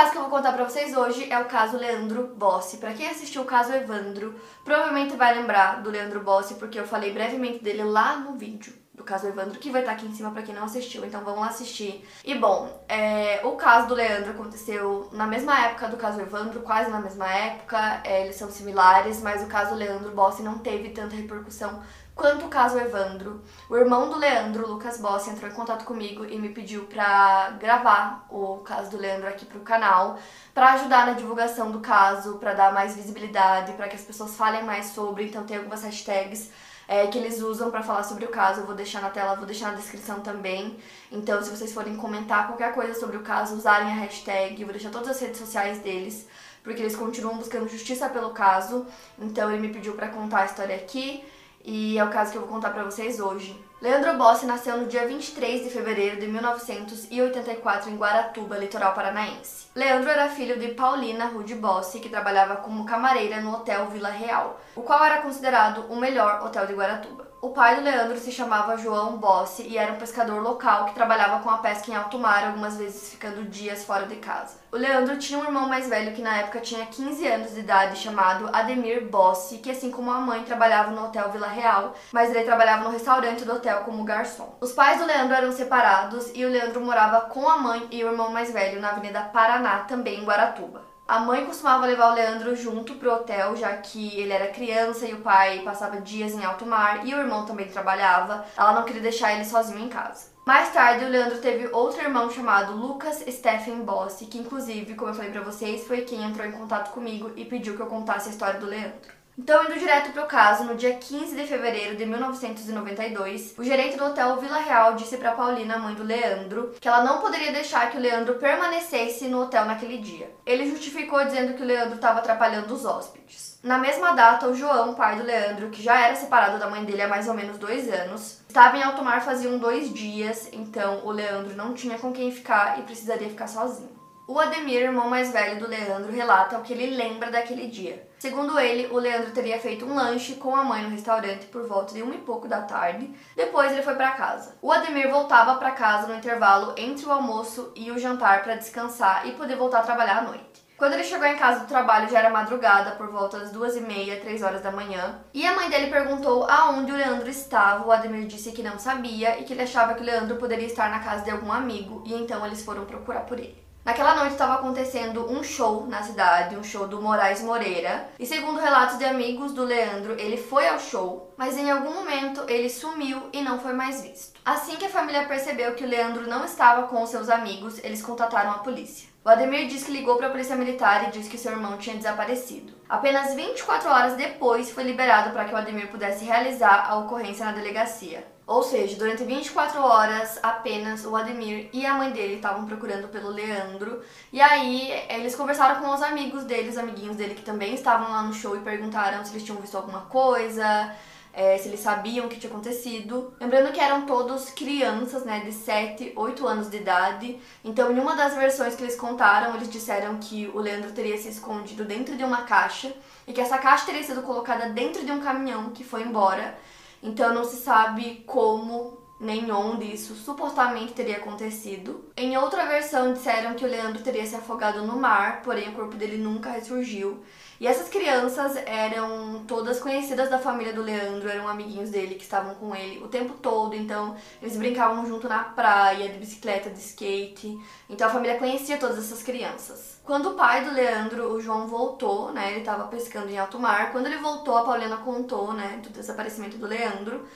Caso que eu vou contar pra vocês hoje é o caso Leandro Bossi. Pra quem assistiu o caso Evandro, provavelmente vai lembrar do Leandro Bossi, porque eu falei brevemente dele lá no vídeo do caso Evandro, que vai estar aqui em cima para quem não assistiu, então vamos lá assistir. E bom, é, o caso do Leandro aconteceu na mesma época do caso Evandro, quase na mesma época, é, eles são similares, mas o caso Leandro Bossi não teve tanta repercussão quanto o caso Evandro. O irmão do Leandro, Lucas Bossi, entrou em contato comigo e me pediu para gravar o caso do Leandro aqui pro canal, para ajudar na divulgação do caso, para dar mais visibilidade, para que as pessoas falem mais sobre, então tem algumas hashtags é, que eles usam para falar sobre o caso. Eu vou deixar na tela, vou deixar na descrição também. Então, se vocês forem comentar qualquer coisa sobre o caso, usarem a hashtag. Eu vou deixar todas as redes sociais deles, porque eles continuam buscando justiça pelo caso. Então, ele me pediu para contar a história aqui e é o caso que eu vou contar para vocês hoje. Leandro Bossi nasceu no dia 23 de fevereiro de 1984 em Guaratuba, litoral paranaense. Leandro era filho de Paulina Rude Bossi, que trabalhava como camareira no Hotel Vila Real, o qual era considerado o melhor hotel de Guaratuba. O pai do Leandro se chamava João Bossi e era um pescador local que trabalhava com a pesca em alto mar, algumas vezes ficando dias fora de casa. O Leandro tinha um irmão mais velho que na época tinha 15 anos de idade, chamado Ademir Bossi, que assim como a mãe trabalhava no Hotel Vila Real, mas ele trabalhava no restaurante do hotel como garçom. Os pais do Leandro eram separados e o Leandro morava com a mãe e o irmão mais velho na Avenida Paraná, também em Guaratuba. A mãe costumava levar o Leandro junto pro hotel, já que ele era criança e o pai passava dias em alto mar e o irmão também trabalhava. Ela não queria deixar ele sozinho em casa. Mais tarde, o Leandro teve outro irmão chamado Lucas Stephen Bossi, que inclusive, como eu falei para vocês, foi quem entrou em contato comigo e pediu que eu contasse a história do Leandro. Então, indo direto para o caso, no dia 15 de fevereiro de 1992, o gerente do hotel Vila Real disse para Paulina, mãe do Leandro, que ela não poderia deixar que o Leandro permanecesse no hotel naquele dia. Ele justificou dizendo que o Leandro estava atrapalhando os hóspedes. Na mesma data, o João, pai do Leandro, que já era separado da mãe dele há mais ou menos dois anos, estava em alto mar faziam dois dias, então o Leandro não tinha com quem ficar e precisaria ficar sozinho. O Ademir, irmão mais velho do Leandro, relata o que ele lembra daquele dia. Segundo ele, o Leandro teria feito um lanche com a mãe no restaurante por volta de uma e pouco da tarde. Depois ele foi para casa. O Ademir voltava para casa no intervalo entre o almoço e o jantar para descansar e poder voltar a trabalhar à noite. Quando ele chegou em casa do trabalho já era madrugada, por volta das duas e meia, três horas da manhã. E a mãe dele perguntou aonde o Leandro estava. O Ademir disse que não sabia e que ele achava que o Leandro poderia estar na casa de algum amigo. E então eles foram procurar por ele. Naquela noite estava acontecendo um show na cidade, um show do Moraes Moreira. E segundo relatos de amigos do Leandro, ele foi ao show, mas em algum momento ele sumiu e não foi mais visto. Assim que a família percebeu que o Leandro não estava com seus amigos, eles contataram a polícia. O Ademir disse que ligou para a polícia militar e disse que seu irmão tinha desaparecido. Apenas 24 horas depois foi liberado para que o Ademir pudesse realizar a ocorrência na delegacia. Ou seja, durante 24 horas apenas o Ademir e a mãe dele estavam procurando pelo Leandro. E aí eles conversaram com os amigos dele, os amiguinhos dele que também estavam lá no show e perguntaram se eles tinham visto alguma coisa, é, se eles sabiam o que tinha acontecido. Lembrando que eram todos crianças, né, de 7, 8 anos de idade. Então, em uma das versões que eles contaram, eles disseram que o Leandro teria se escondido dentro de uma caixa e que essa caixa teria sido colocada dentro de um caminhão que foi embora. Então não se sabe como nem onde isso supostamente teria acontecido. Em outra versão disseram que o Leandro teria se afogado no mar, porém o corpo dele nunca ressurgiu. E essas crianças eram todas conhecidas da família do Leandro, eram amiguinhos dele que estavam com ele o tempo todo, então eles brincavam junto na praia, de bicicleta, de skate. Então a família conhecia todas essas crianças. Quando o pai do Leandro, o João, voltou, né, ele estava pescando em alto mar, quando ele voltou, a Paulina contou, né, do desaparecimento do Leandro.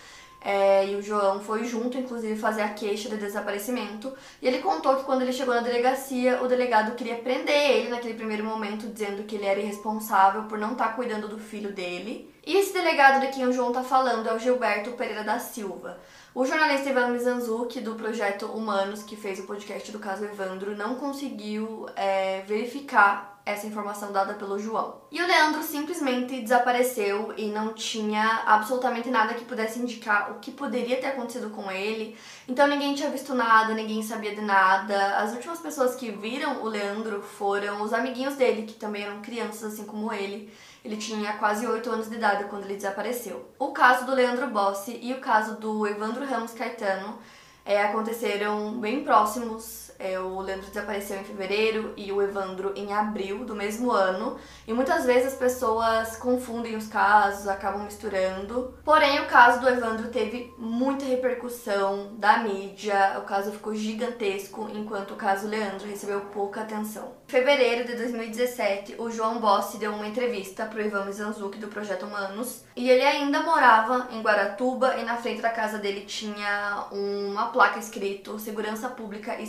É, e o João foi junto, inclusive, fazer a queixa de desaparecimento. E ele contou que quando ele chegou na delegacia, o delegado queria prender ele naquele primeiro momento, dizendo que ele era irresponsável por não estar tá cuidando do filho dele. E esse delegado de quem o João está falando é o Gilberto Pereira da Silva. O jornalista Ivan Mizanzuki, do projeto Humanos, que fez o podcast do caso Evandro, não conseguiu é, verificar essa informação dada pelo João. E o Leandro simplesmente desapareceu e não tinha absolutamente nada que pudesse indicar o que poderia ter acontecido com ele. Então ninguém tinha visto nada, ninguém sabia de nada. As últimas pessoas que viram o Leandro foram os amiguinhos dele, que também eram crianças assim como ele. Ele tinha quase 8 anos de idade quando ele desapareceu. O caso do Leandro Bossi e o caso do Evandro Ramos Caetano é, aconteceram bem próximos é, o Leandro desapareceu em fevereiro e o Evandro em abril do mesmo ano. E muitas vezes as pessoas confundem os casos, acabam misturando. Porém, o caso do Evandro teve muita repercussão da mídia, o caso ficou gigantesco, enquanto o caso Leandro recebeu pouca atenção. Em fevereiro de 2017, o João Bossi deu uma entrevista para o Ivan Mizanzuki do Projeto Humanos e ele ainda morava em Guaratuba e na frente da casa dele tinha uma placa escrito Segurança Pública e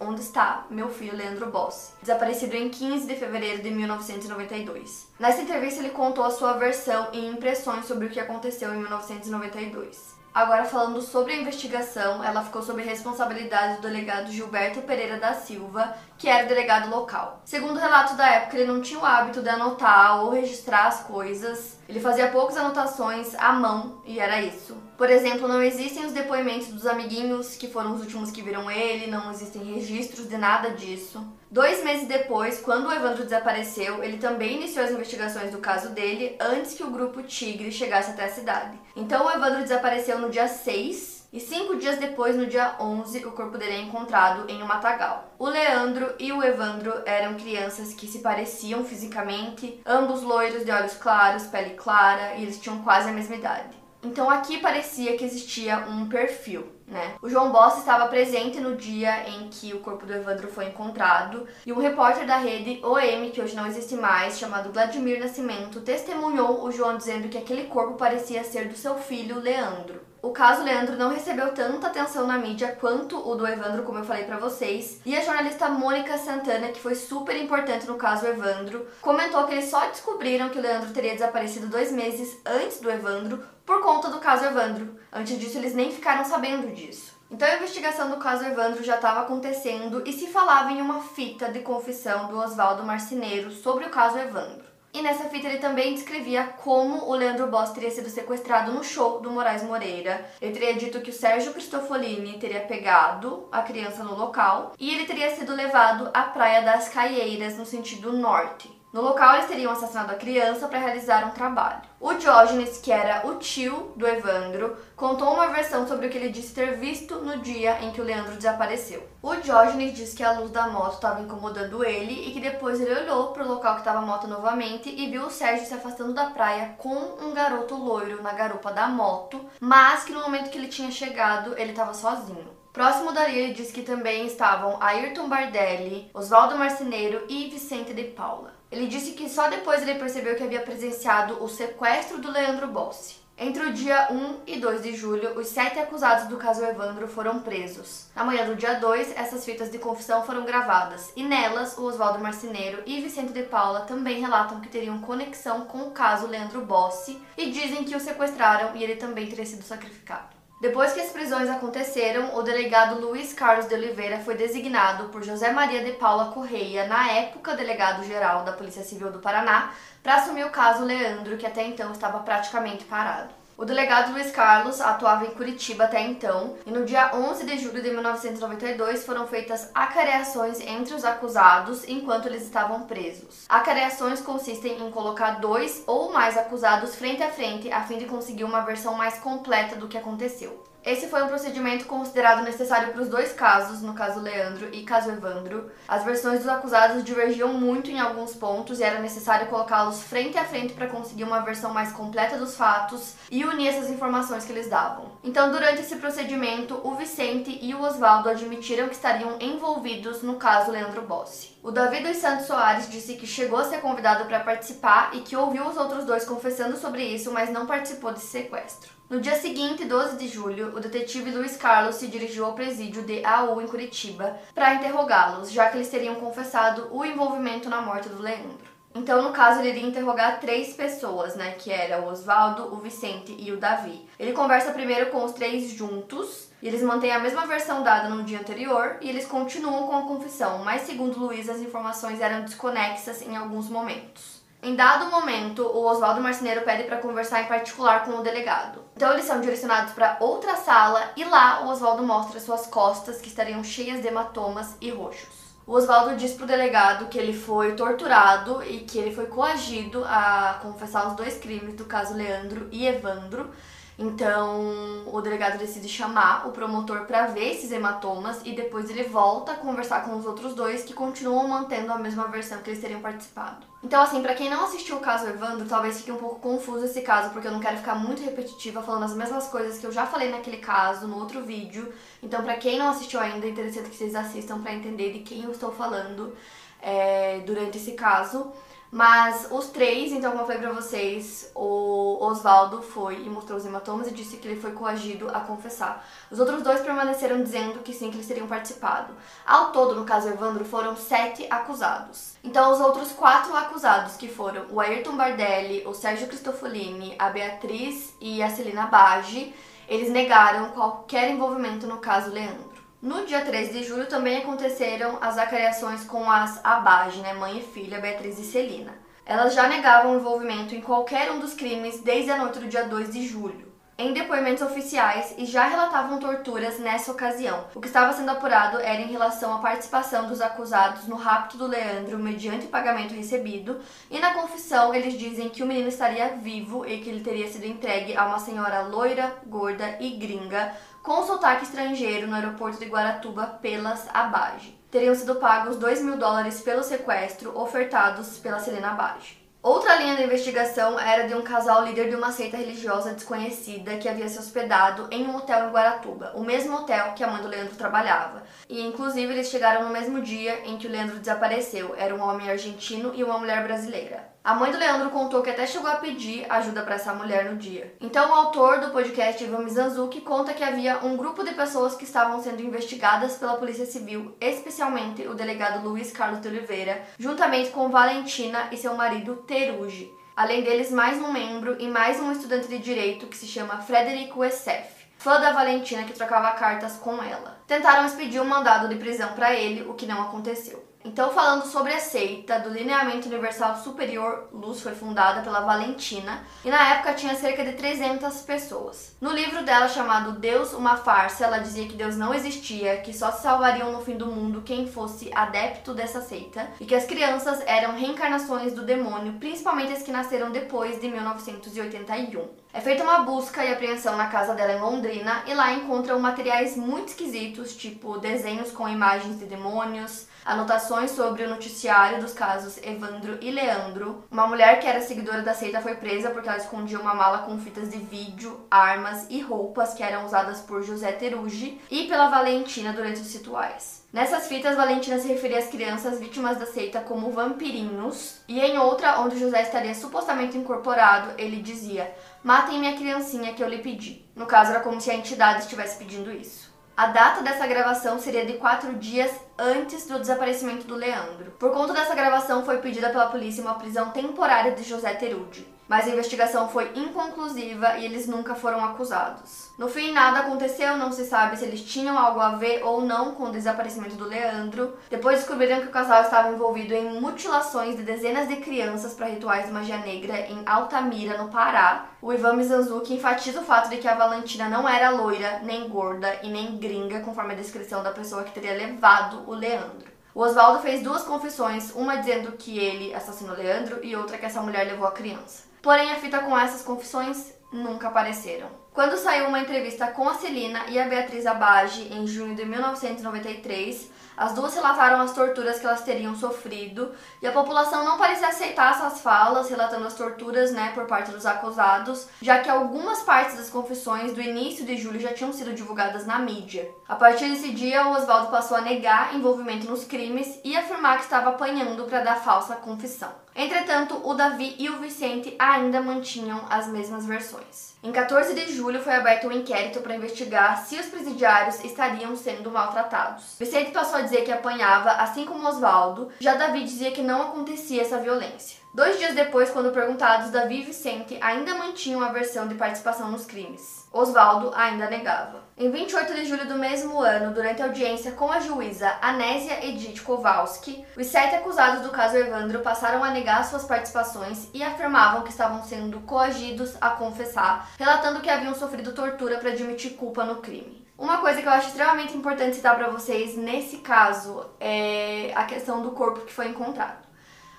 Onde está meu filho Leandro Bossi, desaparecido em 15 de fevereiro de 1992. Nessa entrevista ele contou a sua versão e impressões sobre o que aconteceu em 1992. Agora falando sobre a investigação, ela ficou sob responsabilidade do delegado Gilberto Pereira da Silva, que era o delegado local. Segundo relatos da época, ele não tinha o hábito de anotar ou registrar as coisas. Ele fazia poucas anotações à mão e era isso. Por exemplo, não existem os depoimentos dos amiguinhos que foram os últimos que viram ele, não existem registros de nada disso. Dois meses depois, quando o Evandro desapareceu, ele também iniciou as investigações do caso dele antes que o grupo Tigre chegasse até a cidade. Então o Evandro desapareceu no dia 6 e cinco dias depois, no dia 11, o corpo dele é encontrado em um matagal. O Leandro e o Evandro eram crianças que se pareciam fisicamente, ambos loiros de olhos claros, pele clara, e eles tinham quase a mesma idade. Então aqui parecia que existia um perfil, né? O João Bossa estava presente no dia em que o corpo do Evandro foi encontrado e um repórter da rede OM, que hoje não existe mais, chamado Vladimir Nascimento, testemunhou o João dizendo que aquele corpo parecia ser do seu filho Leandro. O caso Leandro não recebeu tanta atenção na mídia quanto o do Evandro, como eu falei para vocês. E a jornalista Mônica Santana, que foi super importante no caso Evandro, comentou que eles só descobriram que o Leandro teria desaparecido dois meses antes do Evandro por conta do caso Evandro. Antes disso, eles nem ficaram sabendo disso. Então a investigação do caso Evandro já estava acontecendo e se falava em uma fita de confissão do Oswaldo Marceneiro sobre o caso Evandro. E nessa fita ele também descrevia como o Leandro Boss teria sido sequestrado no show do Moraes Moreira. Ele teria dito que o Sérgio Cristofolini teria pegado a criança no local e ele teria sido levado à Praia das Caieiras, no sentido norte. No local, eles teriam assassinado a criança para realizar um trabalho. O Diógenes, que era o tio do Evandro, contou uma versão sobre o que ele disse ter visto no dia em que o Leandro desapareceu. O Diógenes disse que a luz da moto estava incomodando ele e que depois ele olhou para o local que estava a moto novamente e viu o Sérgio se afastando da praia com um garoto loiro na garupa da moto, mas que no momento que ele tinha chegado, ele estava sozinho. Próximo dali, ele disse que também estavam Ayrton Bardelli, Oswaldo Marceneiro e Vicente de Paula. Ele disse que só depois ele percebeu que havia presenciado o sequestro do Leandro Bossi. Entre o dia 1 e 2 de julho, os sete acusados do caso Evandro foram presos. Na manhã do dia 2, essas fitas de confissão foram gravadas, e nelas, o Oswaldo Marceneiro e Vicente de Paula também relatam que teriam conexão com o caso Leandro Bossi e dizem que o sequestraram e ele também teria sido sacrificado. Depois que as prisões aconteceram, o delegado Luiz Carlos de Oliveira foi designado por José Maria de Paula Correia, na época delegado-geral da Polícia Civil do Paraná, para assumir o caso Leandro, que até então estava praticamente parado. O delegado Luiz Carlos atuava em Curitiba até então, e no dia 11 de julho de 1992 foram feitas acareações entre os acusados enquanto eles estavam presos. Acareações consistem em colocar dois ou mais acusados frente a frente a fim de conseguir uma versão mais completa do que aconteceu. Esse foi um procedimento considerado necessário para os dois casos, no caso Leandro e caso Evandro. As versões dos acusados divergiam muito em alguns pontos e era necessário colocá-los frente a frente para conseguir uma versão mais completa dos fatos e unir essas informações que eles davam. Então, durante esse procedimento, o Vicente e o Oswaldo admitiram que estariam envolvidos no caso Leandro Bossi. O Davi dos Santos Soares disse que chegou a ser convidado para participar e que ouviu os outros dois confessando sobre isso, mas não participou desse sequestro. No dia seguinte, 12 de julho, o detetive Luiz Carlos se dirigiu ao presídio de AU em Curitiba para interrogá-los, já que eles teriam confessado o envolvimento na morte do Leandro. Então, no caso, ele iria interrogar três pessoas, né? Que era o Oswaldo, o Vicente e o Davi. Ele conversa primeiro com os três juntos, e eles mantêm a mesma versão dada no dia anterior, e eles continuam com a confissão, mas segundo Luiz, as informações eram desconexas em alguns momentos. Em dado momento, o Oswaldo Marceneiro pede para conversar em particular com o delegado. Então eles são direcionados para outra sala e lá o Oswaldo mostra suas costas que estariam cheias de hematomas e roxos. O Oswaldo diz pro delegado que ele foi torturado e que ele foi coagido a confessar os dois crimes do caso Leandro e Evandro. Então, o delegado decide chamar o promotor para ver esses hematomas e depois ele volta a conversar com os outros dois que continuam mantendo a mesma versão que eles teriam participado. Então, assim, para quem não assistiu o caso Evandro, talvez fique um pouco confuso esse caso, porque eu não quero ficar muito repetitiva falando as mesmas coisas que eu já falei naquele caso, no outro vídeo. Então, para quem não assistiu ainda, é interessante que vocês assistam para entender de quem eu estou falando é, durante esse caso. Mas os três, então, como eu falei pra vocês, o Oswaldo foi e mostrou os hematomas e disse que ele foi coagido a confessar. Os outros dois permaneceram dizendo que sim, que eles teriam participado. Ao todo, no caso Evandro, foram sete acusados. Então, os outros quatro acusados, que foram o Ayrton Bardelli, o Sérgio Cristofolini, a Beatriz e a Celina Bage, eles negaram qualquer envolvimento no caso Leandro. No dia 13 de julho também aconteceram as acariações com as Abage, né, mãe e filha, Beatriz e Celina. Elas já negavam envolvimento em qualquer um dos crimes desde a noite do dia 2 de julho em depoimentos oficiais e já relatavam torturas nessa ocasião. O que estava sendo apurado era em relação à participação dos acusados no rapto do Leandro mediante pagamento recebido, e na confissão eles dizem que o menino estaria vivo e que ele teria sido entregue a uma senhora loira, gorda e gringa com sotaque estrangeiro no aeroporto de Guaratuba pelas Abage. Teriam sido pagos 2 mil dólares pelo sequestro ofertados pela Selena Abage. Outra linha da investigação era de um casal líder de uma seita religiosa desconhecida que havia se hospedado em um hotel em Guaratuba, o mesmo hotel que a mãe do Leandro trabalhava. E inclusive eles chegaram no mesmo dia em que o Leandro desapareceu. Era um homem argentino e uma mulher brasileira. A mãe do Leandro contou que até chegou a pedir ajuda para essa mulher no dia. Então, o autor do podcast, Ivan Mizanzuki, conta que havia um grupo de pessoas que estavam sendo investigadas pela Polícia Civil, especialmente o delegado Luiz Carlos de Oliveira, juntamente com Valentina e seu marido Teruji. Além deles, mais um membro e mais um estudante de direito que se chama Frederico Essef fã da Valentina que trocava cartas com ela. Tentaram expedir um mandado de prisão para ele, o que não aconteceu. Então, falando sobre a seita do Lineamento Universal Superior, Luz foi fundada pela Valentina e na época tinha cerca de 300 pessoas. No livro dela chamado Deus, uma farsa, ela dizia que Deus não existia, que só se salvariam no fim do mundo quem fosse adepto dessa seita e que as crianças eram reencarnações do demônio, principalmente as que nasceram depois de 1981. É feita uma busca e apreensão na casa dela em Londrina e lá encontram materiais muito esquisitos, tipo desenhos com imagens de demônios, anotações sobre o noticiário dos casos Evandro e Leandro. Uma mulher que era seguidora da seita foi presa porque ela escondia uma mala com fitas de vídeo, armas e roupas que eram usadas por José Teruji e pela Valentina durante os rituais. Nessas fitas, Valentina se referia às crianças vítimas da seita como vampirinhos, e em outra, onde José estaria supostamente incorporado, ele dizia: Matem minha criancinha que eu lhe pedi. No caso, era como se a entidade estivesse pedindo isso. A data dessa gravação seria de quatro dias antes do desaparecimento do Leandro. Por conta dessa gravação, foi pedida pela polícia uma prisão temporária de José Terudi mas a investigação foi inconclusiva e eles nunca foram acusados. No fim, nada aconteceu, não se sabe se eles tinham algo a ver ou não com o desaparecimento do Leandro. Depois descobriram que o casal estava envolvido em mutilações de dezenas de crianças para rituais de magia negra em Altamira, no Pará. O Ivan Mizanzuki enfatiza o fato de que a Valentina não era loira, nem gorda e nem gringa, conforme a descrição da pessoa que teria levado o Leandro. O Oswaldo fez duas confissões, uma dizendo que ele assassinou Leandro e outra que essa mulher levou a criança. Porém, a fita com essas confissões nunca apareceram. Quando saiu uma entrevista com a Celina e a Beatriz Abage em junho de 1993, as duas relataram as torturas que elas teriam sofrido e a população não parecia aceitar essas falas, relatando as torturas né, por parte dos acusados, já que algumas partes das confissões do início de julho já tinham sido divulgadas na mídia. A partir desse dia, o Oswaldo passou a negar envolvimento nos crimes e afirmar que estava apanhando para dar falsa confissão. Entretanto, o Davi e o Vicente ainda mantinham as mesmas versões. Em 14 de julho foi aberto um inquérito para investigar se os presidiários estariam sendo maltratados. Vicente passou a dizer que apanhava, assim como Oswaldo, já Davi dizia que não acontecia essa violência. Dois dias depois, quando perguntados, Davi e Vicente ainda mantinham a versão de participação nos crimes. Oswaldo ainda negava. Em 28 de julho do mesmo ano, durante audiência com a juíza Anésia Edith Kowalski, os sete acusados do caso Evandro passaram a negar suas participações e afirmavam que estavam sendo coagidos a confessar, relatando que haviam sofrido tortura para admitir culpa no crime. Uma coisa que eu acho extremamente importante citar para vocês nesse caso é a questão do corpo que foi encontrado.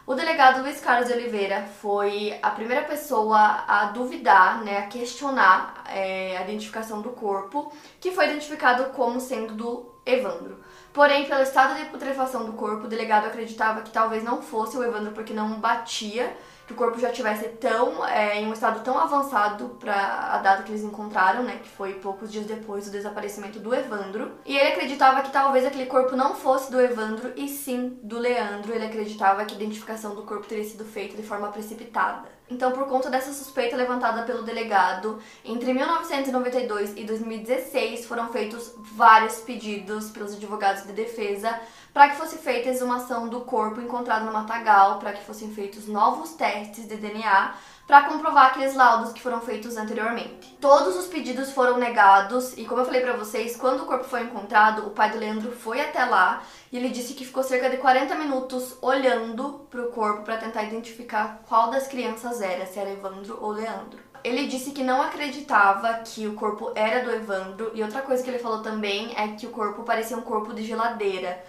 O delegado Luiz Carlos Oliveira foi a primeira pessoa a duvidar, né, a questionar é, a identificação do corpo, que foi identificado como sendo do Evandro. Porém, pelo estado de putrefação do corpo, o delegado acreditava que talvez não fosse o Evandro porque não batia que o corpo já tivesse tão é, em um estado tão avançado para a data que eles encontraram, né, que foi poucos dias depois do desaparecimento do Evandro. E ele acreditava que talvez aquele corpo não fosse do Evandro e sim do Leandro. Ele acreditava que a identificação do corpo teria sido feita de forma precipitada. Então, por conta dessa suspeita levantada pelo delegado, entre 1992 e 2016 foram feitos vários pedidos pelos advogados de defesa para que fosse feita a exumação do corpo encontrado no matagal, para que fossem feitos novos testes de DNA para comprovar aqueles laudos que foram feitos anteriormente. Todos os pedidos foram negados e, como eu falei para vocês, quando o corpo foi encontrado, o pai do Leandro foi até lá e ele disse que ficou cerca de 40 minutos olhando para o corpo para tentar identificar qual das crianças era, se era Evandro ou Leandro. Ele disse que não acreditava que o corpo era do Evandro e outra coisa que ele falou também é que o corpo parecia um corpo de geladeira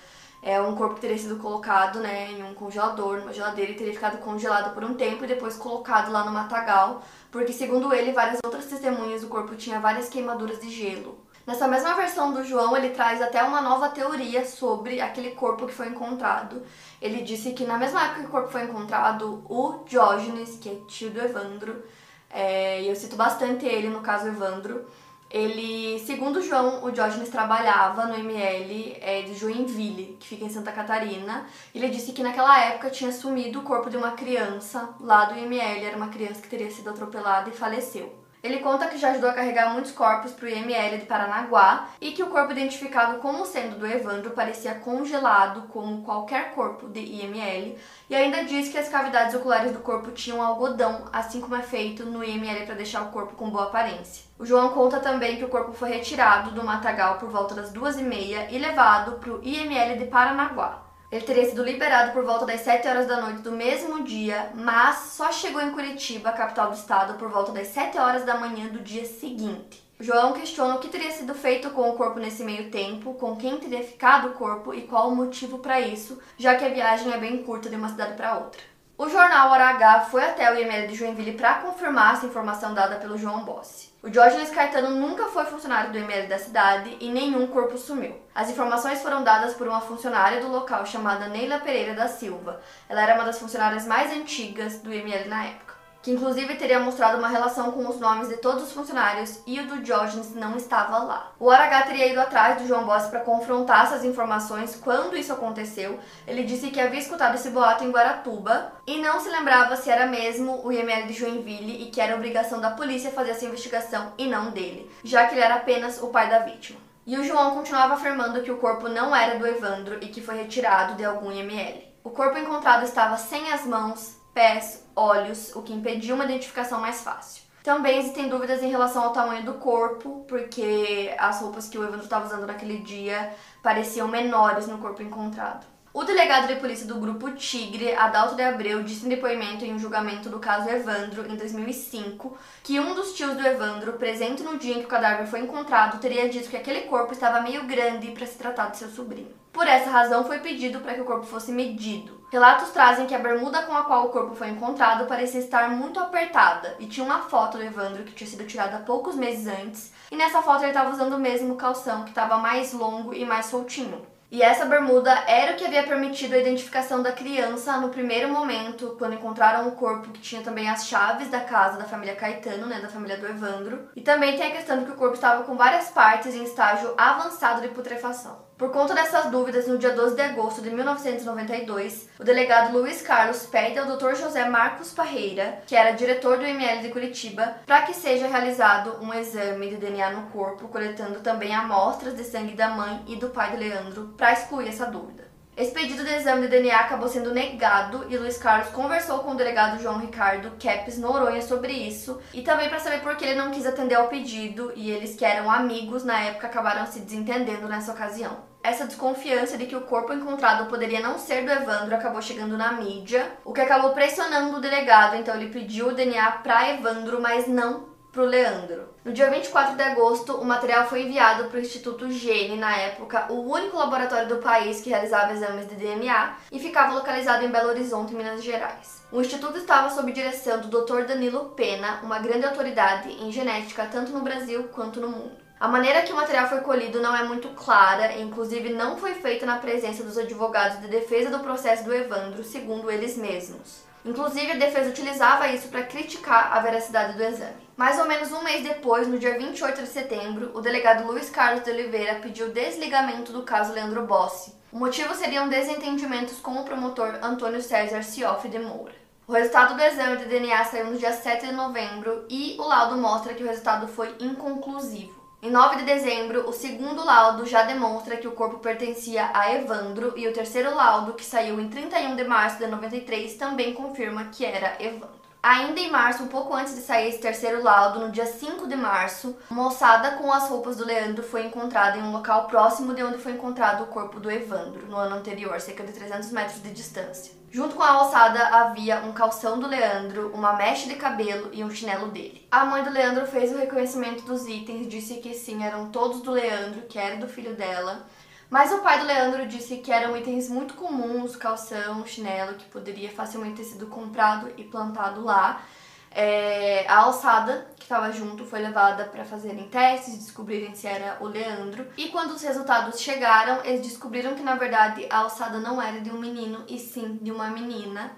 é um corpo que teria sido colocado né, em um congelador, numa geladeira, e teria ficado congelado por um tempo e depois colocado lá no matagal, porque, segundo ele, várias outras testemunhas do corpo tinha várias queimaduras de gelo. Nessa mesma versão do João, ele traz até uma nova teoria sobre aquele corpo que foi encontrado. Ele disse que na mesma época que o corpo foi encontrado, o Diógenes, que é tio do Evandro, é, eu cito bastante ele no caso Evandro, ele, segundo João, o Diógenes trabalhava no ML é, de Joinville, que fica em Santa Catarina. Ele disse que naquela época tinha sumido o corpo de uma criança lá do ML, era uma criança que teria sido atropelada e faleceu. Ele conta que já ajudou a carregar muitos corpos para o IML de Paranaguá e que o corpo identificado como sendo do Evandro parecia congelado como qualquer corpo de IML e ainda diz que as cavidades oculares do corpo tinham algodão, assim como é feito no IML para deixar o corpo com boa aparência. O João conta também que o corpo foi retirado do matagal por volta das duas e meia e levado para o IML de Paranaguá. Ele teria sido liberado por volta das 7 horas da noite do mesmo dia, mas só chegou em Curitiba, capital do estado, por volta das 7 horas da manhã do dia seguinte. João questiona o que teria sido feito com o corpo nesse meio tempo, com quem teria ficado o corpo e qual o motivo para isso, já que a viagem é bem curta de uma cidade para outra. O jornal Hora H foi até o IML de Joinville para confirmar essa informação dada pelo João Bossi. O Diógenes Caetano nunca foi funcionário do ML da cidade e nenhum corpo sumiu. As informações foram dadas por uma funcionária do local chamada Neila Pereira da Silva. Ela era uma das funcionárias mais antigas do ML na época que inclusive teria mostrado uma relação com os nomes de todos os funcionários e o do Diógenes não estava lá. O RH teria ido atrás do João Bossi para confrontar essas informações quando isso aconteceu. Ele disse que havia escutado esse boato em Guaratuba e não se lembrava se era mesmo o IML de Joinville e que era obrigação da polícia fazer essa investigação e não dele, já que ele era apenas o pai da vítima. E o João continuava afirmando que o corpo não era do Evandro e que foi retirado de algum IML. O corpo encontrado estava sem as mãos, pés, olhos, o que impediu uma identificação mais fácil. Também existem dúvidas em relação ao tamanho do corpo, porque as roupas que o Evandro estava usando naquele dia pareciam menores no corpo encontrado. O delegado de polícia do grupo Tigre, Adalto de Abreu, disse em depoimento em um julgamento do caso Evandro em 2005 que um dos tios do Evandro, presente no dia em que o cadáver foi encontrado, teria dito que aquele corpo estava meio grande para se tratar de seu sobrinho. Por essa razão, foi pedido para que o corpo fosse medido. Relatos trazem que a bermuda com a qual o corpo foi encontrado parecia estar muito apertada e tinha uma foto do Evandro que tinha sido tirada poucos meses antes, e nessa foto ele estava usando o mesmo calção que estava mais longo e mais soltinho. E essa bermuda era o que havia permitido a identificação da criança no primeiro momento, quando encontraram o corpo que tinha também as chaves da casa da família Caetano, né, da família do Evandro. E também tem a questão de que o corpo estava com várias partes em estágio avançado de putrefação. Por conta dessas dúvidas, no dia 12 de agosto de 1992, o delegado Luiz Carlos pede ao Dr. José Marcos Parreira, que era diretor do ML de Curitiba, para que seja realizado um exame de DNA no corpo, coletando também amostras de sangue da mãe e do pai de Leandro para excluir essa dúvida. Esse pedido de exame de DNA acabou sendo negado e Luiz Carlos conversou com o delegado João Ricardo Kepes Noronha sobre isso e também para saber por que ele não quis atender ao pedido e eles que eram amigos na época acabaram se desentendendo nessa ocasião. Essa desconfiança de que o corpo encontrado poderia não ser do Evandro acabou chegando na mídia, o que acabou pressionando o delegado, então ele pediu o DNA para Evandro, mas não para o Leandro. No dia 24 de agosto, o material foi enviado para o Instituto Gene, na época o único laboratório do país que realizava exames de DNA e ficava localizado em Belo Horizonte, Minas Gerais. O instituto estava sob direção do Dr. Danilo Pena, uma grande autoridade em genética tanto no Brasil quanto no mundo. A maneira que o material foi colhido não é muito clara, inclusive não foi feita na presença dos advogados de defesa do processo do Evandro, segundo eles mesmos. Inclusive, a defesa utilizava isso para criticar a veracidade do exame. Mais ou menos um mês depois, no dia 28 de setembro, o delegado Luiz Carlos de Oliveira pediu desligamento do caso Leandro Bossi. O motivo seriam desentendimentos com o promotor Antônio César Cioff de Moura. O resultado do exame de DNA saiu no dia 7 de novembro e o laudo mostra que o resultado foi inconclusivo. Em 9 de dezembro, o segundo laudo já demonstra que o corpo pertencia a Evandro e o terceiro laudo, que saiu em 31 de março de 93, também confirma que era Evandro. Ainda em março, um pouco antes de sair esse terceiro laudo, no dia 5 de março, uma ossada com as roupas do Leandro foi encontrada em um local próximo de onde foi encontrado o corpo do Evandro, no ano anterior, cerca de 300 metros de distância. Junto com a ossada havia um calção do Leandro, uma mecha de cabelo e um chinelo dele. A mãe do Leandro fez o reconhecimento dos itens, disse que sim, eram todos do Leandro, que era do filho dela. Mas o pai do Leandro disse que eram itens muito comuns, calção, chinelo, que poderia facilmente ter sido comprado e plantado lá. É, a alçada estava junto foi levada para fazerem testes, descobrirem se era o Leandro. E quando os resultados chegaram, eles descobriram que na verdade a alçada não era de um menino e sim de uma menina,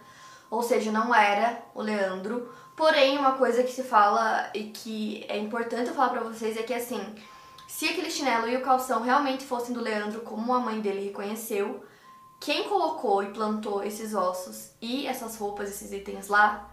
ou seja, não era o Leandro. Porém, uma coisa que se fala e que é importante eu falar para vocês é que assim, se aquele chinelo e o calção realmente fossem do Leandro, como a mãe dele reconheceu, quem colocou e plantou esses ossos e essas roupas, esses itens lá,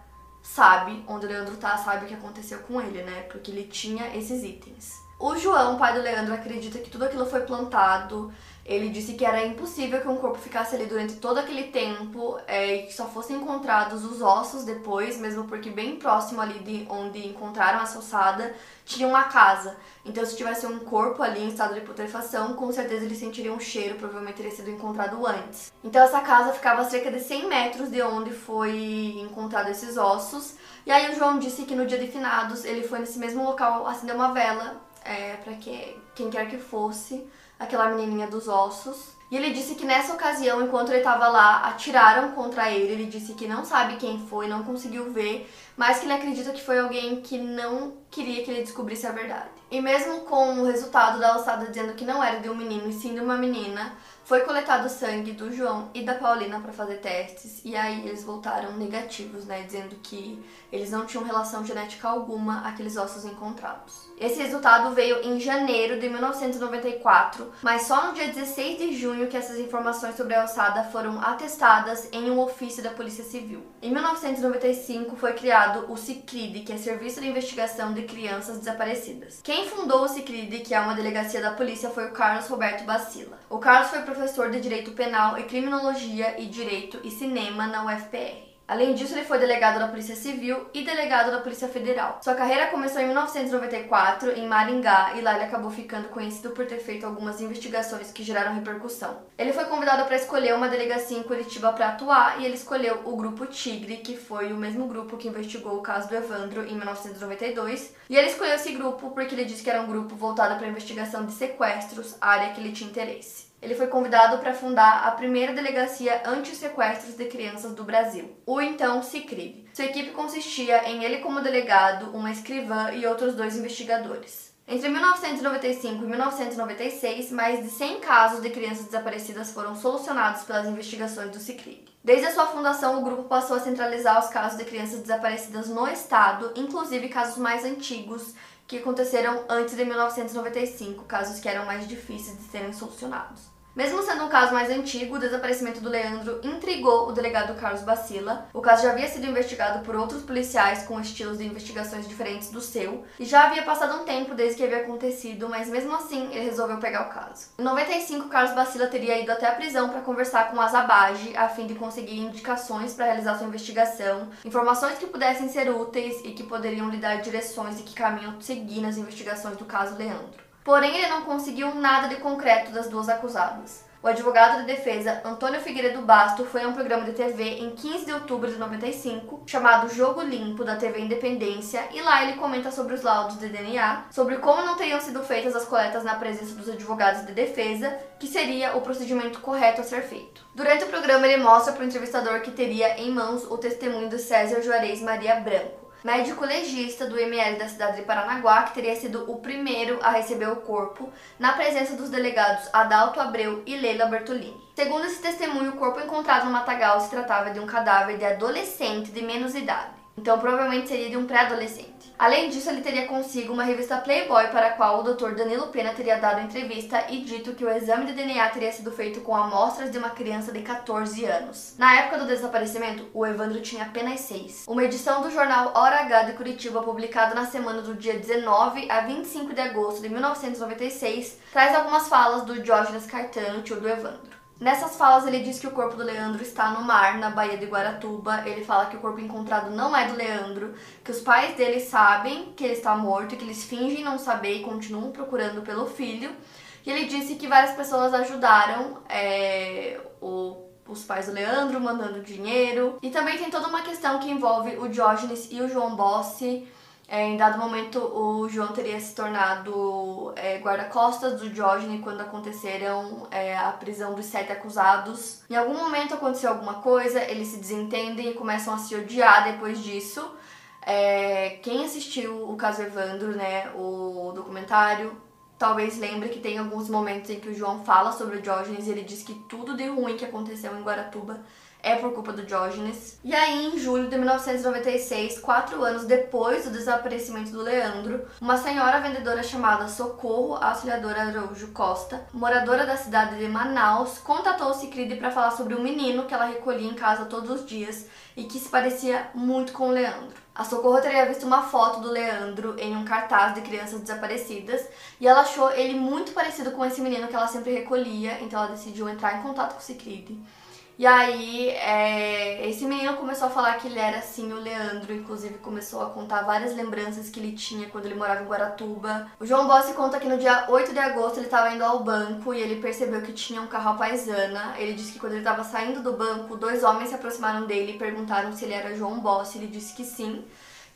sabe onde o Leandro tá, sabe o que aconteceu com ele, né? Porque ele tinha esses itens. O João, pai do Leandro, acredita que tudo aquilo foi plantado. Ele disse que era impossível que um corpo ficasse ali durante todo aquele tempo é, e que só fossem encontrados os ossos depois, mesmo porque bem próximo ali de onde encontraram essa ossada tinha uma casa. Então, se tivesse um corpo ali em estado de putrefação, com certeza ele sentiria um cheiro, provavelmente teria sido encontrado antes. Então, essa casa ficava a cerca de 100 metros de onde foi encontrado esses ossos. E aí, o João disse que no dia de finados ele foi nesse mesmo local acender uma vela é, para que quem quer que fosse aquela menininha dos ossos. E ele disse que nessa ocasião, enquanto ele estava lá, atiraram contra ele. Ele disse que não sabe quem foi, não conseguiu ver, mas que ele acredita que foi alguém que não queria que ele descobrisse a verdade. E mesmo com o resultado da alçada dizendo que não era de um menino e sim de uma menina, foi coletado sangue do João e da Paulina para fazer testes e aí eles voltaram negativos, né, dizendo que eles não tinham relação genética alguma àqueles ossos encontrados. Esse resultado veio em janeiro de 1994, mas só no dia 16 de junho que essas informações sobre a ossada foram atestadas em um ofício da Polícia Civil. Em 1995 foi criado o CICRID, que é Serviço de Investigação de Crianças Desaparecidas. Quem fundou o CICRID, que é uma delegacia da polícia, foi o Carlos Roberto Bacila. O Carlos foi professor de Direito Penal e Criminologia e Direito e Cinema na UFPR. Além disso, ele foi delegado da Polícia Civil e delegado da Polícia Federal. Sua carreira começou em 1994 em Maringá e lá ele acabou ficando conhecido por ter feito algumas investigações que geraram repercussão. Ele foi convidado para escolher uma delegacia em Curitiba para atuar e ele escolheu o Grupo Tigre, que foi o mesmo grupo que investigou o caso do Evandro em 1992. E ele escolheu esse grupo porque ele disse que era um grupo voltado para a investigação de sequestros, área que ele tinha interesse ele foi convidado para fundar a primeira delegacia anti-sequestros de crianças do Brasil, o então CICRIB. Sua equipe consistia em ele como delegado, uma escrivã e outros dois investigadores. Entre 1995 e 1996, mais de 100 casos de crianças desaparecidas foram solucionados pelas investigações do CICRIB. Desde a sua fundação, o grupo passou a centralizar os casos de crianças desaparecidas no estado, inclusive casos mais antigos que aconteceram antes de 1995, casos que eram mais difíceis de serem solucionados. Mesmo sendo um caso mais antigo, o desaparecimento do Leandro intrigou o delegado Carlos Bacila. O caso já havia sido investigado por outros policiais com estilos de investigações diferentes do seu, e já havia passado um tempo desde que havia acontecido, mas mesmo assim ele resolveu pegar o caso. Em 95, Carlos Bacila teria ido até a prisão para conversar com Azabage a fim de conseguir indicações para realizar sua investigação, informações que pudessem ser úteis e que poderiam lhe dar direções de que caminho seguir nas investigações do caso Leandro. Porém, ele não conseguiu nada de concreto das duas acusadas. O advogado de defesa Antônio Figueiredo Basto foi a um programa de TV em 15 de outubro de 95, chamado Jogo Limpo da TV Independência, e lá ele comenta sobre os laudos de DNA, sobre como não teriam sido feitas as coletas na presença dos advogados de defesa, que seria o procedimento correto a ser feito. Durante o programa, ele mostra para o entrevistador que teria em mãos o testemunho de César Juarez Maria Branco médico legista do ML da cidade de Paranaguá, que teria sido o primeiro a receber o corpo, na presença dos delegados Adalto Abreu e Leila Bertolini. Segundo esse testemunho, o corpo encontrado no matagal se tratava de um cadáver de adolescente de menos idade. Então provavelmente seria de um pré-adolescente. Além disso, ele teria consigo uma revista Playboy para a qual o Dr. Danilo Pena teria dado entrevista e dito que o exame de DNA teria sido feito com amostras de uma criança de 14 anos. Na época do desaparecimento, o Evandro tinha apenas 6. Uma edição do jornal Hora H de Curitiba, publicada na semana do dia 19 a 25 de agosto de 1996, traz algumas falas do Diógenes Caetano, tio do Evandro. Nessas falas, ele diz que o corpo do Leandro está no mar, na Baía de Guaratuba. Ele fala que o corpo encontrado não é do Leandro, que os pais dele sabem que ele está morto, que eles fingem não saber e continuam procurando pelo filho. E ele disse que várias pessoas ajudaram é, o os pais do Leandro mandando dinheiro. E também tem toda uma questão que envolve o Diógenes e o João Bossi, é, em dado momento, o João teria se tornado é, guarda-costas do Diógenes quando aconteceram é, a prisão dos sete acusados. Em algum momento aconteceu alguma coisa, eles se desentendem e começam a se odiar depois disso. É, quem assistiu o caso Evandro, né, o documentário, talvez lembre que tem alguns momentos em que o João fala sobre o Diógenes e ele diz que tudo de ruim que aconteceu em Guaratuba é por culpa do Diógenes. E aí, em julho de 1996, quatro anos depois do desaparecimento do Leandro, uma senhora vendedora chamada Socorro Auxiliadora Araújo Costa, moradora da cidade de Manaus, contatou o Cicride para falar sobre um menino que ela recolhia em casa todos os dias e que se parecia muito com o Leandro. A Socorro teria visto uma foto do Leandro em um cartaz de crianças desaparecidas e ela achou ele muito parecido com esse menino que ela sempre recolhia, então ela decidiu entrar em contato com o Cicride e aí, é, esse menino começou a falar que ele era assim, o Leandro, inclusive começou a contar várias lembranças que ele tinha quando ele morava em Guaratuba. O João Bossi conta que no dia 8 de agosto ele estava indo ao banco e ele percebeu que tinha um carro à paisana. Ele disse que quando ele estava saindo do banco, dois homens se aproximaram dele e perguntaram se ele era João Bossi. Ele disse que sim.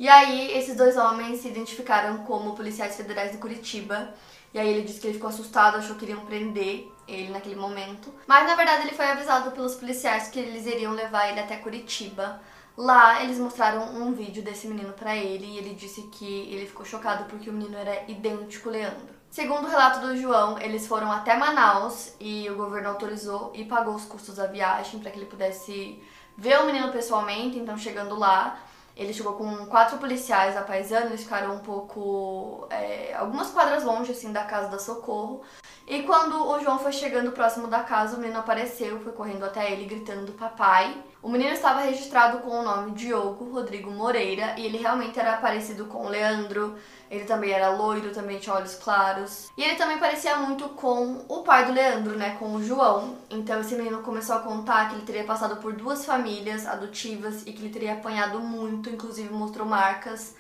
E aí, esses dois homens se identificaram como policiais federais de Curitiba. E aí ele disse que ele ficou assustado, achou que iriam prender ele naquele momento. Mas na verdade ele foi avisado pelos policiais que eles iriam levar ele até Curitiba. Lá eles mostraram um vídeo desse menino para ele e ele disse que ele ficou chocado porque o menino era idêntico ao Leandro. Segundo o relato do João, eles foram até Manaus e o governo autorizou e pagou os custos da viagem para que ele pudesse ver o menino pessoalmente. Então, chegando lá, ele chegou com quatro policiais a paisano, eles ficaram um pouco. É, algumas quadras longe, assim, da casa da Socorro. E quando o João foi chegando próximo da casa, o menino apareceu, foi correndo até ele, gritando papai. O menino estava registrado com o nome Diogo Rodrigo Moreira e ele realmente era parecido com o Leandro. Ele também era loiro, também tinha olhos claros. E ele também parecia muito com o pai do Leandro, né? Com o João. Então esse menino começou a contar que ele teria passado por duas famílias adotivas e que ele teria apanhado muito, inclusive mostrou marcas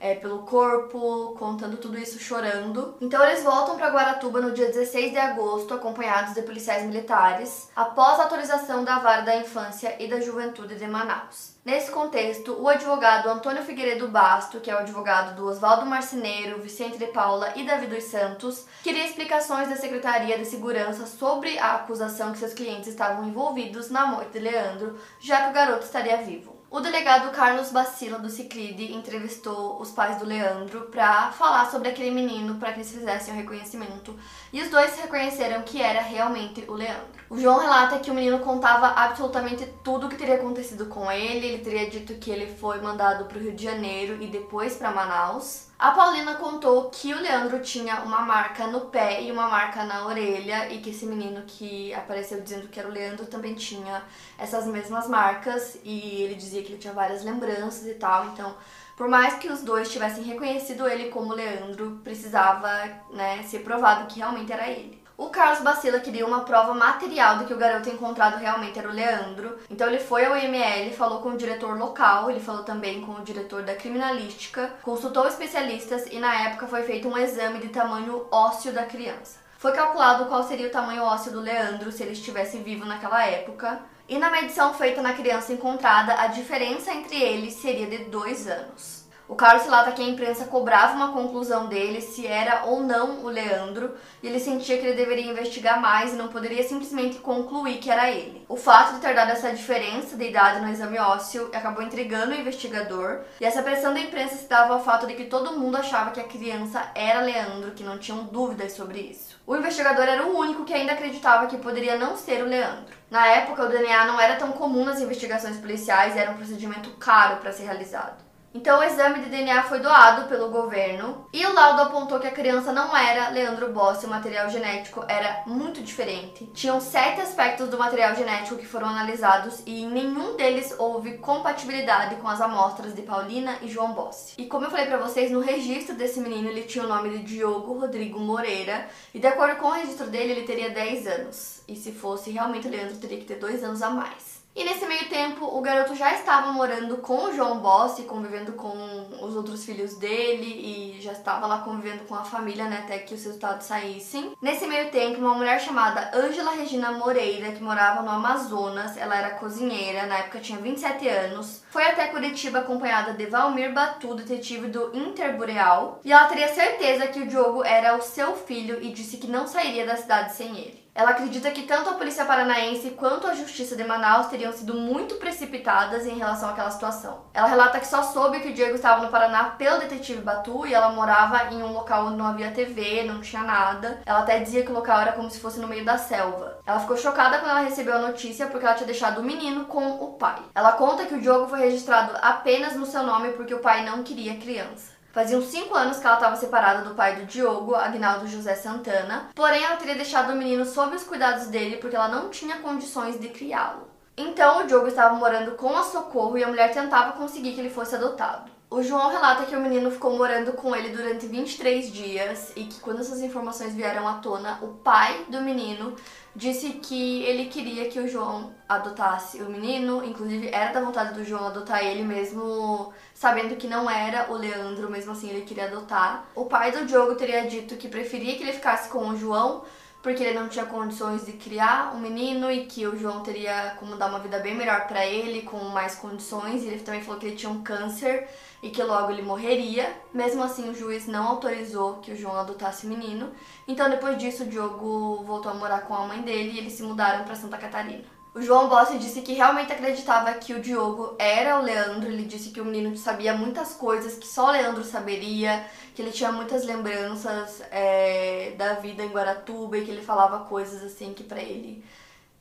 é, pelo corpo, contando tudo isso chorando. Então eles voltam para Guaratuba no dia 16 de agosto, acompanhados de policiais militares, após a autorização da Vara da Infância e da Juventude de Manaus. Nesse contexto, o advogado Antônio Figueiredo Basto, que é o advogado do Oswaldo Marceneiro, Vicente de Paula e Davi dos Santos, queria explicações da Secretaria de Segurança sobre a acusação que seus clientes estavam envolvidos na morte de Leandro, já que o garoto estaria vivo. O delegado Carlos Bacila do Ciclide entrevistou os pais do Leandro para falar sobre aquele menino para que eles fizessem o reconhecimento. E os dois reconheceram que era realmente o Leandro. O João relata que o menino contava absolutamente tudo o que teria acontecido com ele. Ele teria dito que ele foi mandado para o Rio de Janeiro e depois para Manaus. A Paulina contou que o Leandro tinha uma marca no pé e uma marca na orelha e que esse menino que apareceu dizendo que era o Leandro também tinha essas mesmas marcas e ele dizia que ele tinha várias lembranças e tal. Então, por mais que os dois tivessem reconhecido ele como Leandro, precisava né, ser provado que realmente era ele. O Carlos Bacila queria uma prova material de que o garoto encontrado realmente era o Leandro. Então ele foi ao IML, falou com o diretor local, ele falou também com o diretor da criminalística, consultou especialistas e na época foi feito um exame de tamanho ósseo da criança. Foi calculado qual seria o tamanho ósseo do Leandro se ele estivesse vivo naquela época. E na medição feita na criança encontrada, a diferença entre eles seria de dois anos. O Carlos relata que a imprensa cobrava uma conclusão dele se era ou não o Leandro, e ele sentia que ele deveria investigar mais e não poderia simplesmente concluir que era ele. O fato de ter dado essa diferença de idade no exame ósseo acabou intrigando o investigador, e essa pressão da imprensa se dava ao fato de que todo mundo achava que a criança era Leandro, que não tinham dúvidas sobre isso. O investigador era o único que ainda acreditava que poderia não ser o Leandro. Na época, o DNA não era tão comum nas investigações policiais e era um procedimento caro para ser realizado. Então o exame de DNA foi doado pelo governo e o laudo apontou que a criança não era Leandro Bossi, o material genético era muito diferente. Tinham sete aspectos do material genético que foram analisados e em nenhum deles houve compatibilidade com as amostras de Paulina e João Bossi. E como eu falei para vocês, no registro desse menino ele tinha o nome de Diogo Rodrigo Moreira e de acordo com o registro dele ele teria 10 anos. E se fosse realmente Leandro teria que ter dois anos a mais. E nesse meio tempo, o garoto já estava morando com o João Bossi, convivendo com os outros filhos dele e já estava lá convivendo com a família, né, até que os resultados saíssem. Nesse meio tempo, uma mulher chamada Ângela Regina Moreira, que morava no Amazonas, ela era cozinheira, na época tinha 27 anos, foi até Curitiba acompanhada de Valmir Batu, detetive do Interboreal, e ela teria certeza que o Diogo era o seu filho e disse que não sairia da cidade sem ele. Ela acredita que tanto a polícia paranaense quanto a justiça de Manaus teriam sido muito precipitadas em relação àquela situação. Ela relata que só soube que o Diego estava no Paraná pelo detetive Batu e ela morava em um local onde não havia TV, não tinha nada. Ela até dizia que o local era como se fosse no meio da selva. Ela ficou chocada quando ela recebeu a notícia porque ela tinha deixado o menino com o pai. Ela conta que o Diogo foi registrado apenas no seu nome porque o pai não queria criança. Faziam cinco anos que ela estava separada do pai do Diogo, Agnaldo José Santana, porém ela teria deixado o menino sob os cuidados dele porque ela não tinha condições de criá-lo. Então o Diogo estava morando com a Socorro e a mulher tentava conseguir que ele fosse adotado. O João relata que o menino ficou morando com ele durante 23 dias e que quando essas informações vieram à tona, o pai do menino disse que ele queria que o João adotasse o menino, inclusive era da vontade do João adotar ele mesmo, sabendo que não era o Leandro, mesmo assim ele queria adotar. O pai do Diogo teria dito que preferia que ele ficasse com o João porque ele não tinha condições de criar um menino e que o João teria como dar uma vida bem melhor para ele, com mais condições. Ele também falou que ele tinha um câncer e que logo ele morreria. Mesmo assim, o juiz não autorizou que o João adotasse o menino. Então, depois disso, o Diogo voltou a morar com a mãe dele e eles se mudaram para Santa Catarina. O João Bossi disse que realmente acreditava que o Diogo era o Leandro. Ele disse que o menino sabia muitas coisas que só o Leandro saberia, que ele tinha muitas lembranças é, da vida em Guaratuba e que ele falava coisas assim que para ele,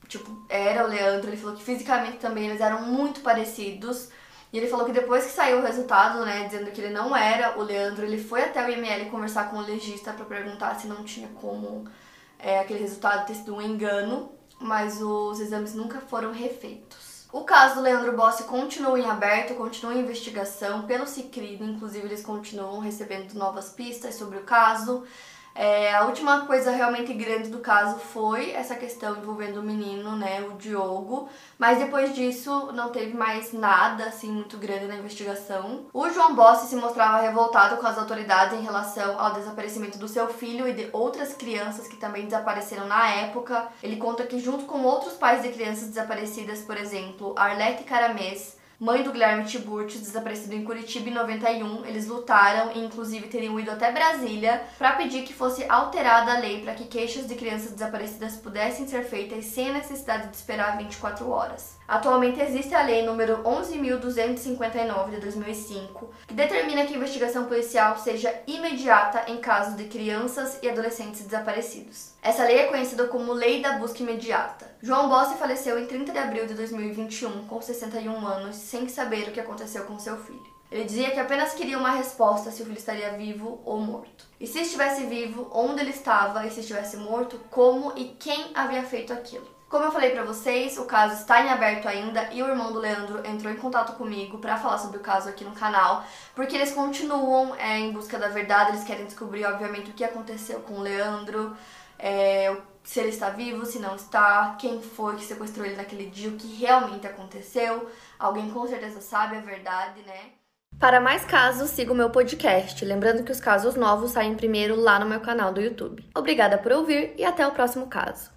tipo, era o Leandro. Ele falou que fisicamente também eles eram muito parecidos. E ele falou que depois que saiu o resultado, né, dizendo que ele não era o Leandro, ele foi até o IML conversar com o legista para perguntar se não tinha como é, aquele resultado ter sido um engano mas os exames nunca foram refeitos. O caso do Leandro Bossi continua em aberto, continua em investigação pelo Cicrid, inclusive eles continuam recebendo novas pistas sobre o caso. É, a última coisa realmente grande do caso foi essa questão envolvendo o menino, né, o Diogo, mas depois disso não teve mais nada assim muito grande na investigação. O João Bossi se mostrava revoltado com as autoridades em relação ao desaparecimento do seu filho e de outras crianças que também desapareceram na época. Ele conta que junto com outros pais de crianças desaparecidas, por exemplo, Arlete Caramês, mãe do Guilherme Tiburcio, desaparecido em Curitiba em 91. Eles lutaram e, inclusive, teriam ido até Brasília para pedir que fosse alterada a lei para que queixas de crianças desaparecidas pudessem ser feitas sem a necessidade de esperar 24 horas. Atualmente existe a lei número 11.259 de 2005, que determina que a investigação policial seja imediata em casos de crianças e adolescentes desaparecidos. Essa lei é conhecida como Lei da Busca Imediata. João Bossi faleceu em 30 de abril de 2021, com 61 anos, sem saber o que aconteceu com seu filho. Ele dizia que apenas queria uma resposta se o filho estaria vivo ou morto. E se estivesse vivo, onde ele estava, e se estivesse morto, como e quem havia feito aquilo. Como eu falei para vocês, o caso está em aberto ainda e o irmão do Leandro entrou em contato comigo para falar sobre o caso aqui no canal, porque eles continuam é, em busca da verdade, eles querem descobrir, obviamente, o que aconteceu com o Leandro, é, se ele está vivo, se não está, quem foi que sequestrou ele naquele dia, o que realmente aconteceu. Alguém com certeza sabe a verdade, né? Para mais casos, siga o meu podcast. Lembrando que os casos novos saem primeiro lá no meu canal do YouTube. Obrigada por ouvir e até o próximo caso.